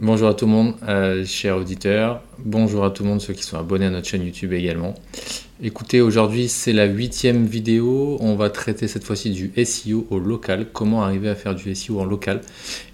Bonjour à tout le monde, euh, chers auditeurs. Bonjour à tout le monde, ceux qui sont abonnés à notre chaîne YouTube également. Écoutez, aujourd'hui c'est la huitième vidéo. On va traiter cette fois-ci du SEO au local. Comment arriver à faire du SEO en local.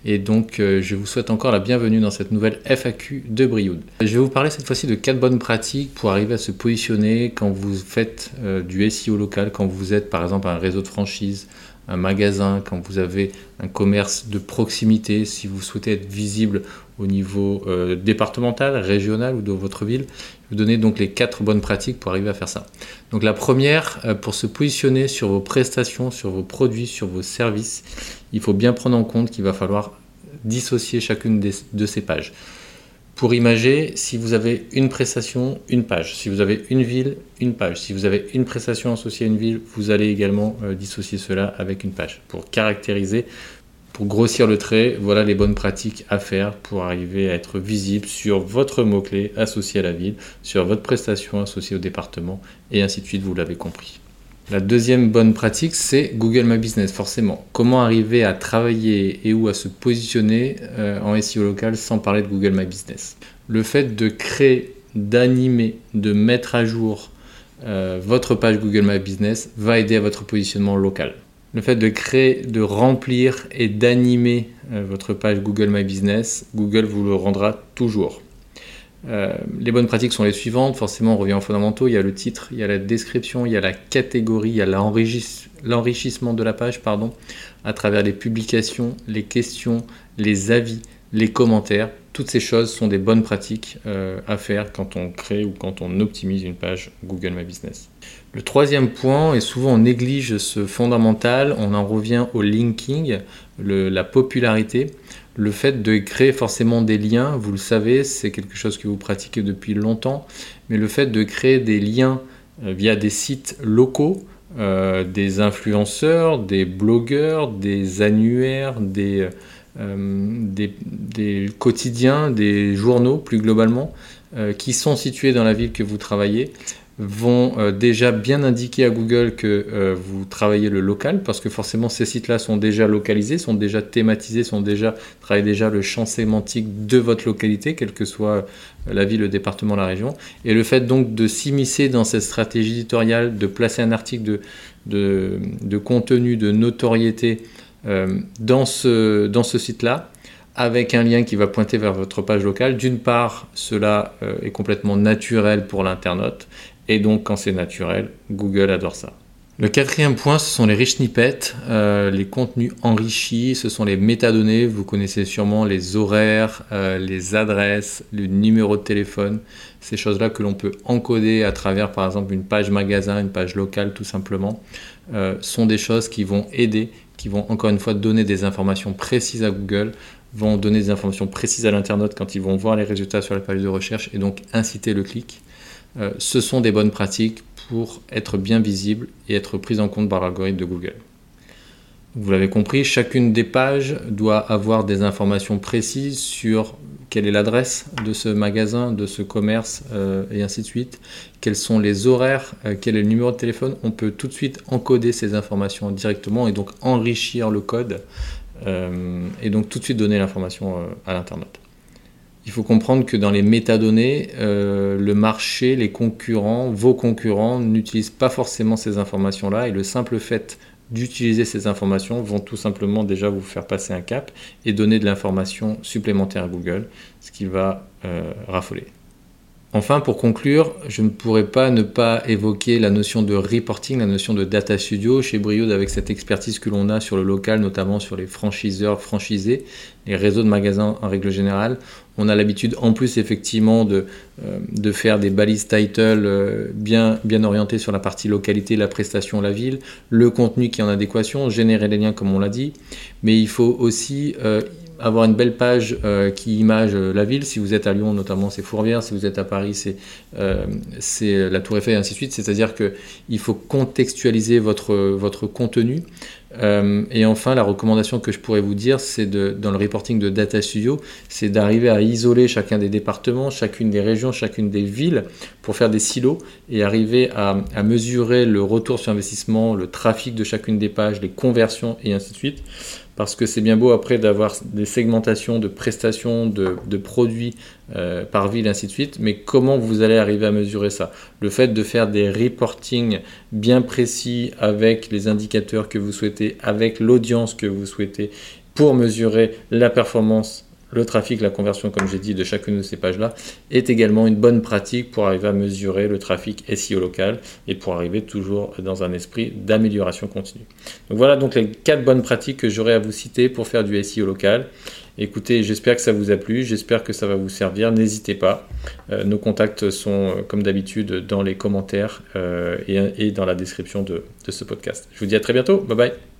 Et donc, euh, je vous souhaite encore la bienvenue dans cette nouvelle FAQ de Brioude. Je vais vous parler cette fois-ci de quatre bonnes pratiques pour arriver à se positionner quand vous faites euh, du SEO local, quand vous êtes par exemple un réseau de franchise, un magasin, quand vous avez un commerce de proximité, si vous souhaitez être visible au niveau euh, départemental, régional ou de votre ville. Vous donner donc les quatre bonnes pratiques pour arriver à faire ça. Donc la première, euh, pour se positionner sur vos prestations, sur vos produits, sur vos services, il faut bien prendre en compte qu'il va falloir dissocier chacune de ces pages. Pour imager, si vous avez une prestation, une page. Si vous avez une ville, une page. Si vous avez une prestation associée à une ville, vous allez également euh, dissocier cela avec une page. Pour caractériser, pour grossir le trait, voilà les bonnes pratiques à faire pour arriver à être visible sur votre mot-clé associé à la ville, sur votre prestation associée au département, et ainsi de suite, vous l'avez compris. La deuxième bonne pratique, c'est Google My Business, forcément. Comment arriver à travailler et ou à se positionner euh, en SEO local sans parler de Google My Business? Le fait de créer, d'animer, de mettre à jour euh, votre page Google My Business va aider à votre positionnement local. Le fait de créer, de remplir et d'animer euh, votre page Google My Business, Google vous le rendra toujours. Euh, les bonnes pratiques sont les suivantes. Forcément, on revient aux fondamentaux. Il y a le titre, il y a la description, il y a la catégorie, il y a l'enrichissement de la page, à travers les publications, les questions, les avis, les commentaires. Toutes ces choses sont des bonnes pratiques euh, à faire quand on crée ou quand on optimise une page Google My Business. Le troisième point, et souvent on néglige ce fondamental, on en revient au linking, la popularité. Le fait de créer forcément des liens, vous le savez, c'est quelque chose que vous pratiquez depuis longtemps, mais le fait de créer des liens euh, via des sites locaux, euh, des influenceurs, des blogueurs, des annuaires, des, euh, des, quotidiens, des journaux plus globalement, qui sont situés dans la ville que vous travaillez, vont euh, déjà bien indiquer à Google que euh, vous travaillez le local parce que forcément ces sites-là sont déjà localisés, sont déjà thématisés, sont déjà travaillent déjà le champ sémantique de votre localité, quelle que soit euh, la ville, le département, la région. Et le fait donc de s'immiscer dans cette stratégie éditoriale, de placer un article de, de, contenu, de notoriété dans ce, dans ce site-là, avec un lien qui va pointer vers votre page locale. D'une part, cela est complètement naturel pour l'internaute et donc, quand c'est naturel, Google adore ça. Le quatrième point, ce sont les rich snippets, euh, les contenus enrichis, ce sont les métadonnées. Vous connaissez sûrement les horaires, euh, les adresses, le numéro de téléphone, ces choses-là que l'on peut encoder à travers, par exemple, une page magasin, une page locale, tout simplement, euh, sont des choses qui vont aider, qui vont encore une fois donner des informations précises à Google, vont donner des informations précises à l'internaute quand ils vont voir les résultats sur la page de recherche et donc inciter le clic. Euh, ce sont des bonnes pratiques pour être bien visible et être prise en compte par l'algorithme de Google. Vous l'avez compris, chacune des pages doit avoir des informations précises sur quelle est l'adresse de ce magasin, de ce commerce euh, et ainsi de suite, quels sont les horaires, euh, quel est le numéro de téléphone. On peut tout de suite encoder ces informations directement et donc enrichir le code et donc tout de suite donner l'information à l'internaute. Il faut comprendre que dans les métadonnées, euh, le marché, les concurrents, vos concurrents n'utilisent pas forcément ces informations-là et le simple fait d'utiliser ces informations vont tout simplement déjà vous faire passer un cap et donner de l'information supplémentaire à Google, ce qui va euh, raffoler. Enfin, pour conclure, je ne pourrais pas ne pas évoquer la notion de reporting, la notion de data studio chez Briod avec cette expertise que l'on a sur le local, notamment sur les franchiseurs franchisés, les réseaux de magasins en règle générale. On a l'habitude en plus effectivement de, euh, faire des balises title euh, bien, bien orientées sur la partie localité, la prestation, la ville, le contenu qui est en adéquation, générer les liens comme on l'a dit, mais il faut aussi euh, avoir une belle page euh, qui image euh, la ville. Si vous êtes à Lyon, notamment, c'est Fourvière. Si vous êtes à Paris, c'est euh, la Tour Eiffel et ainsi de suite. C'est-à-dire qu'il faut contextualiser votre, votre contenu. et enfin, la recommandation que je pourrais vous dire, c'est dans le reporting de Data Studio, c'est d'arriver à isoler chacun des départements, chacune des régions, chacune des villes pour faire des silos et arriver à, à mesurer le retour sur investissement, le trafic de chacune des pages, les conversions et ainsi de suite parce que c'est bien beau après d'avoir des segmentations de prestations, de, produits euh, par ville, ainsi de suite, mais comment vous allez arriver à mesurer ça? Le fait de faire des reporting bien précis avec les indicateurs que vous souhaitez, avec l'audience que vous souhaitez, pour mesurer la performance le trafic, la conversion, comme j'ai dit, de chacune de ces pages-là, est également une bonne pratique pour arriver à mesurer le trafic SEO local et pour arriver toujours dans un esprit d'amélioration continue. Donc voilà donc les quatre bonnes pratiques que j'aurais à vous citer pour faire du SEO local. Écoutez, j'espère que ça vous a plu, j'espère que ça va vous servir. N'hésitez pas. Euh, nos contacts sont, euh, comme d'habitude, dans les commentaires euh, et, dans la description de ce podcast. Je vous dis à très bientôt. Bye bye.